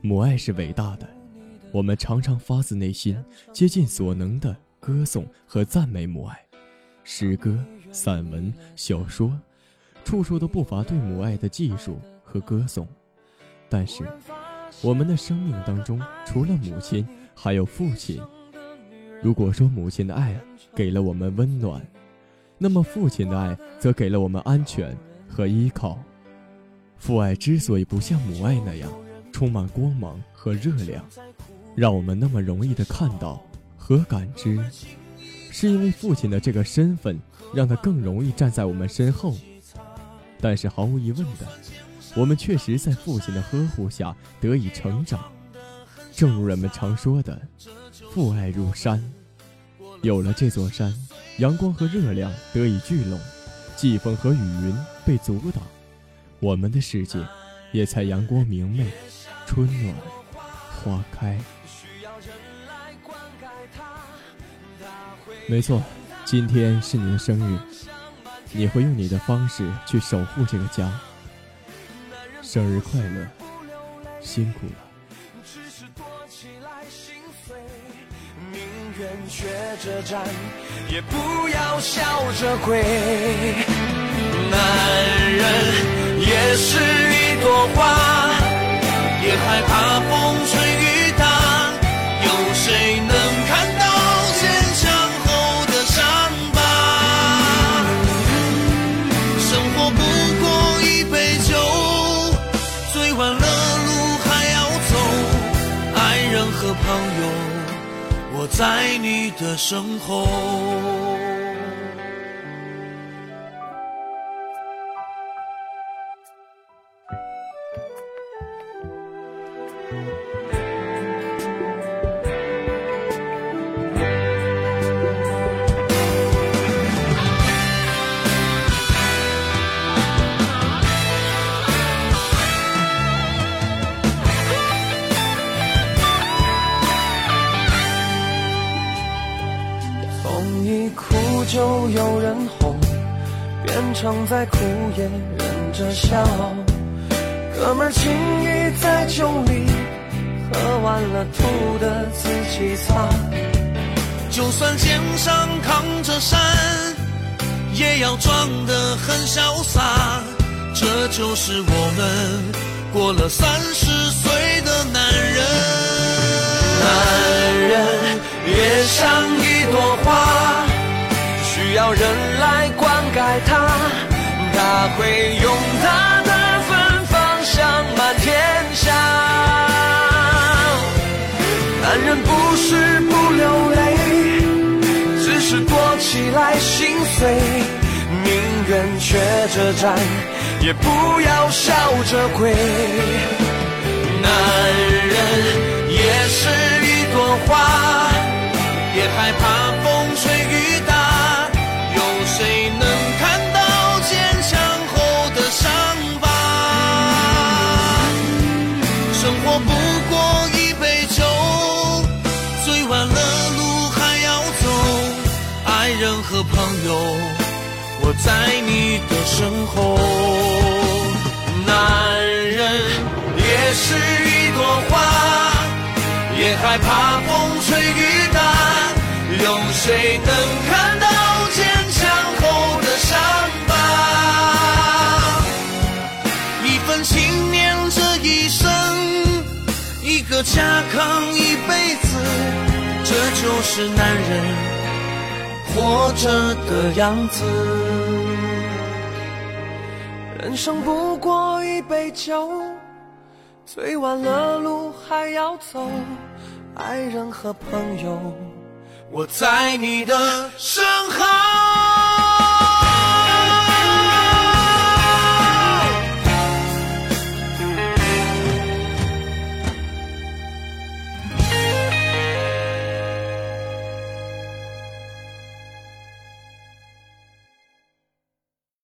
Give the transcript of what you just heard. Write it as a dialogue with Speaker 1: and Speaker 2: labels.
Speaker 1: 母爱是伟大的，我们常常发自内心、竭尽所能的歌颂和赞美母爱。诗歌、散文、小说，处处都不乏对母爱的记述和歌颂。但是，我们的生命当中除了母亲，还有父亲。如果说母亲的爱给了我们温暖，那么父亲的爱则给了我们安全和依靠。父爱之所以不像母爱那样充满光芒和热量，让我们那么容易的看到和感知，是因为父亲的这个身份让他更容易站在我们身后。但是毫无疑问的，我们确实在父亲的呵护下得以成长。正如人们常说的，“父爱如山”，有了这座山，阳光和热量得以聚拢，季风和雨云被阻挡。我们的世界也才阳光明媚，春暖花开。没错，今天是你的生日，你会用你的方式去守护这个家。生日快乐，辛苦了。朋友，我在你的身后。
Speaker 2: 就有人哄，变成在哭也忍着笑。哥们儿情谊在酒里，喝完了吐的自己擦。
Speaker 3: 就算肩上扛着山，也要装得很潇洒。这就是我们过了三十岁的男人。
Speaker 2: 男人也像一朵花。人来灌溉它，它会用它的芬芳香满天下。男人不是不流泪，只是躲起来心碎，宁愿瘸着站，也不要笑着跪。男人也是一朵花，在你的身后，男人也是一朵花，也害怕风吹雨打。有谁能看到坚强后的伤疤？
Speaker 3: 一份情念这一生，一个家扛一辈子，这就是男人。活着的样子，
Speaker 2: 人生不过一杯酒，醉完了路还要走，爱人和朋友，
Speaker 3: 我在你的身后。